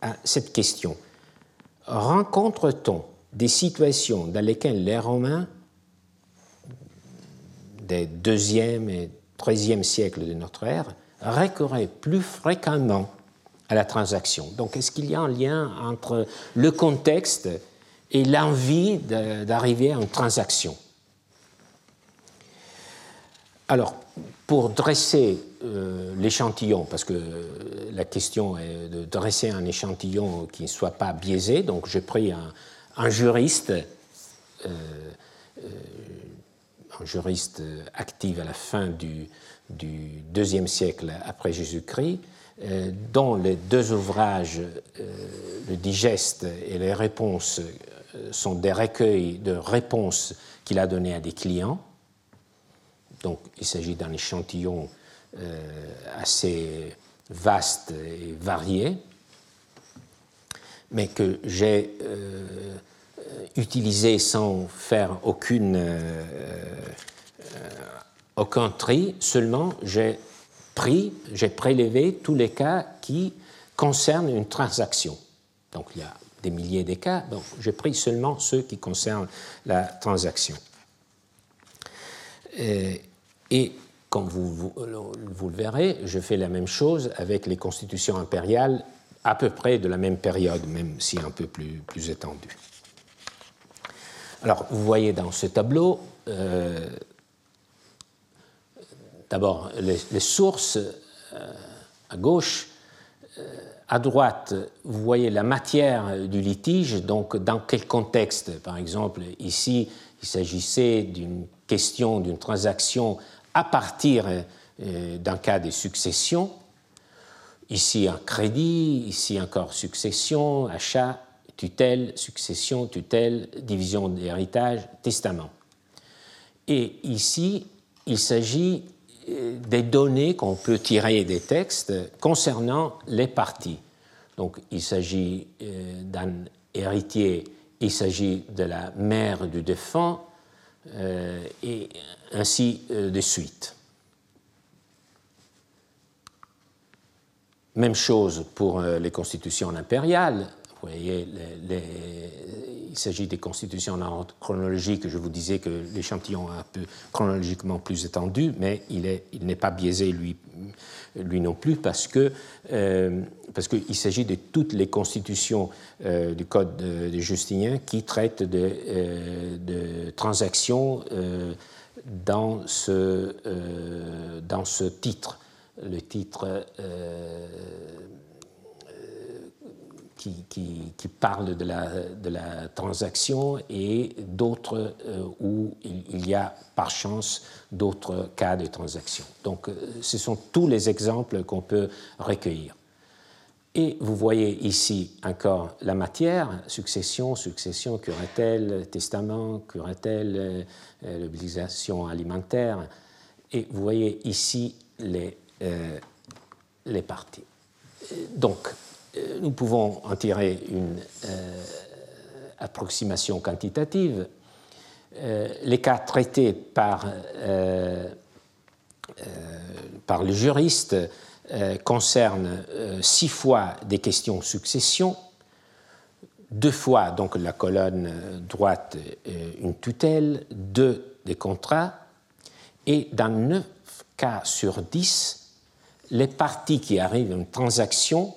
à cette question. rencontre-t-on des situations dans lesquelles les Romains des deuxième et troisième siècles de notre ère recouraient plus fréquemment à la transaction? Donc, est-ce qu'il y a un lien entre le contexte et l'envie d'arriver à une transaction. Alors, pour dresser euh, l'échantillon, parce que la question est de dresser un échantillon qui ne soit pas biaisé, donc j'ai pris un, juriste, euh, euh, un juriste actif à la fin du, du deuxième siècle après Jésus-Christ, dont les deux ouvrages, le digeste et les réponses, sont des recueils de réponses qu'il a données à des clients donc il s'agit d'un échantillon euh, assez vaste et varié, mais que j'ai euh, utilisé sans faire aucune, euh, aucun tri, seulement j'ai pris, j'ai prélevé tous les cas qui concernent une transaction. Donc il y a des milliers de cas, donc j'ai pris seulement ceux qui concernent la transaction. Et, et comme vous, le verrez, je fais la même chose avec les constitutions impériales à peu près de la même période, même si un peu plus, étendue. Alors, vous voyez dans ce tableau, euh, d'abord les, sources euh, à gauche, euh, à droite, vous voyez la matière du litige, donc dans quel contexte? Par exemple, ici, il s'agissait d'une question, d'une transaction à partir euh, d'un cas de succession. Ici un crédit, ici encore succession, achat, tutelle, succession, tutelle, division d'héritage, testament. Et ici, il s'agit des données qu'on peut tirer des textes concernant les parties. Donc il s'agit euh, d'un héritier, il s'agit de la mère du défunt, euh, et ainsi euh, de suite. Même chose pour les constitutions impériales. Vous voyez, il s'agit des constitutions en chronologique. Je vous disais que l'échantillon est un peu chronologiquement plus étendu, mais il n'est pas biaisé lui, lui non plus parce que euh, parce qu'il s'agit de toutes les constitutions euh, du Code de, Justinien qui traitent de, euh, de transactions dans, ce, dans ce titre. Le titre qui, qui, parlent de la, transaction et d'autres euh, où il, y a par chance d'autres cas de transaction. Donc euh, ce sont tous les exemples qu'on peut recueillir. Et vous voyez ici encore la matière, succession, succession, curatelle, testament, curatelle, euh, alimentaire. Et vous voyez ici les, les parties. Donc, euh, nous pouvons en tirer une euh, approximation quantitative. Euh, les cas traités par, par les juristes concernent six fois des questions succession, deux fois, donc la colonne droite, une tutelle, deux des contrats, et dans neuf cas sur dix, les parties qui arrivent à une transaction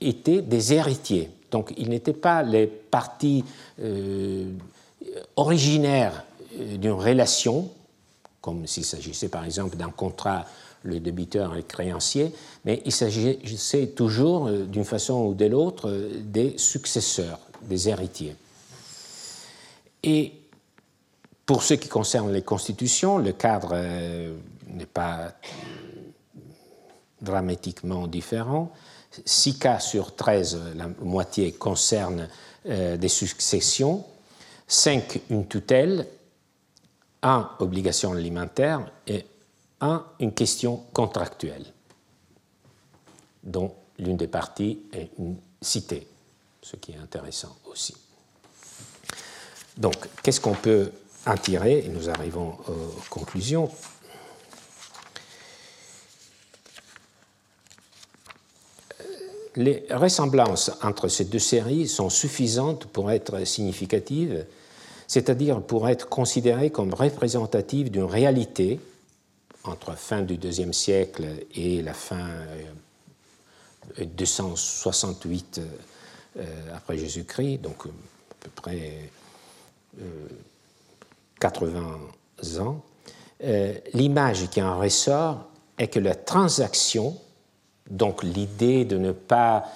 étaient des héritiers. Donc ils n'étaient pas les parties euh, originaires euh, d'une relation, comme s'il s'agissait par exemple d'un contrat, le débiteur et le créancier, mais il s'agissait toujours, euh, d'une façon ou de l'autre, des successeurs, des héritiers. Et pour ce qui concerne les constitutions, le cadre n'est pas dramatiquement différent. 6 cas sur 13, la moitié, concernent euh, des successions, 5 une tutelle, 1 obligation alimentaire et 1 une question contractuelle, dont l'une des parties est une cité, ce qui est intéressant aussi. Donc, qu'est-ce qu'on peut en tirer? Et nous arrivons aux conclusions. Les ressemblances entre ces deux séries sont suffisantes pour être significatives, c'est-à-dire pour être considérées comme représentatives d'une réalité entre fin du IIe siècle et la fin 268 euh, euh, après Jésus-Christ, donc à peu près 80 ans, l'image qui en ressort est que la transaction donc l'idée de ne pas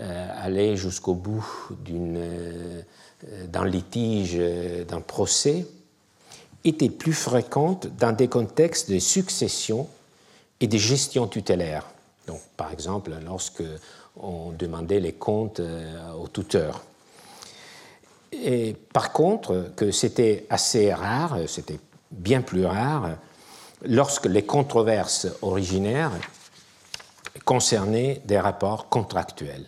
euh, aller jusqu'au bout euh, d'un litige, euh, d'un procès, était plus fréquente dans des contextes de succession et de gestion tutélaire. Donc, par exemple, lorsque on demandait les comptes au tuteur. Et par contre, que c'était assez rare, c'était bien plus rare, lorsque les controverses originaires concerner des rapports contractuels.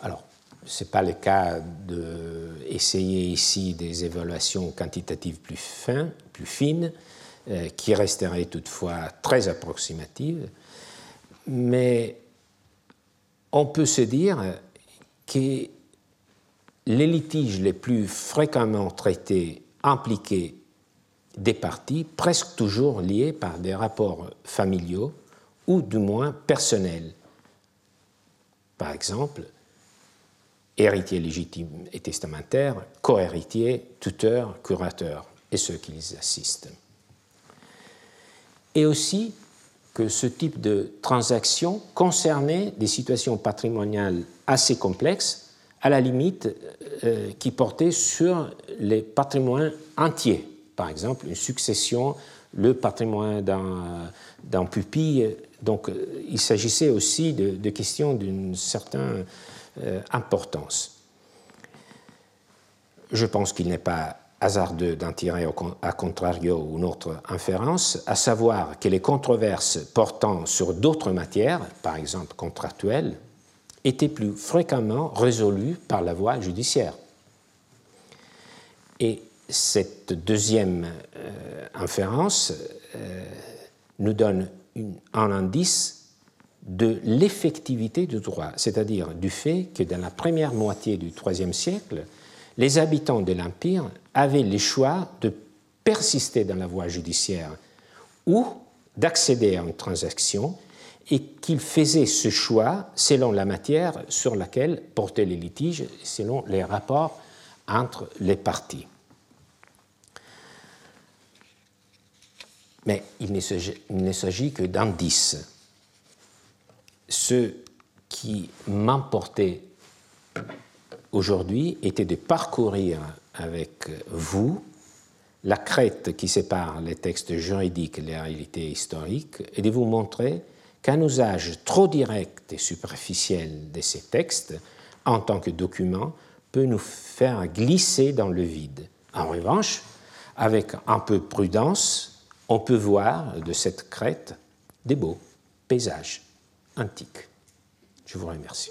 Alors, ce n'est pas le cas d'essayer ici des évaluations quantitatives plus, plus fines, euh, qui resteraient toutefois très approximatives, mais on peut se dire que les litiges les plus fréquemment traités impliquaient des parties presque toujours liées par des rapports familiaux ou du moins personnel. Par exemple, héritier légitime et testamentaire, cohéritier, tuteur, curateur et ceux qui les assistent. Et aussi que ce type de transaction concernait des situations patrimoniales assez complexes, à la limite euh, qui portaient sur les patrimoines entiers. Par exemple, une succession, le patrimoine d'un pupille donc euh, il s'agissait aussi de, questions d'une certaine euh, importance. Je pense qu'il n'est pas hasardeux d'en tirer à contrario une autre inférence, à savoir que les controverses portant sur d'autres matières, par exemple contractuelles, étaient plus fréquemment résolues par la voie judiciaire. Et cette deuxième euh, inférence nous donne un indice de l'effectivité du droit, c'est-à-dire du fait que dans la première moitié du IIIe siècle, les habitants de l'Empire avaient le choix de persister dans la voie judiciaire ou d'accéder à une transaction et qu'ils faisaient ce choix selon la matière sur laquelle portaient les litiges, selon les rapports entre les parties. Mais il ne s'agit que d'indices. Ce qui m'emportait aujourd'hui était de parcourir avec vous la crête qui sépare les textes juridiques et les réalités historiques et de vous montrer qu'un usage trop direct et superficiel de ces textes en tant que document peut nous faire glisser dans le vide. En revanche, avec un peu de prudence, on peut voir de cette crête des beaux paysages antiques. Je vous remercie.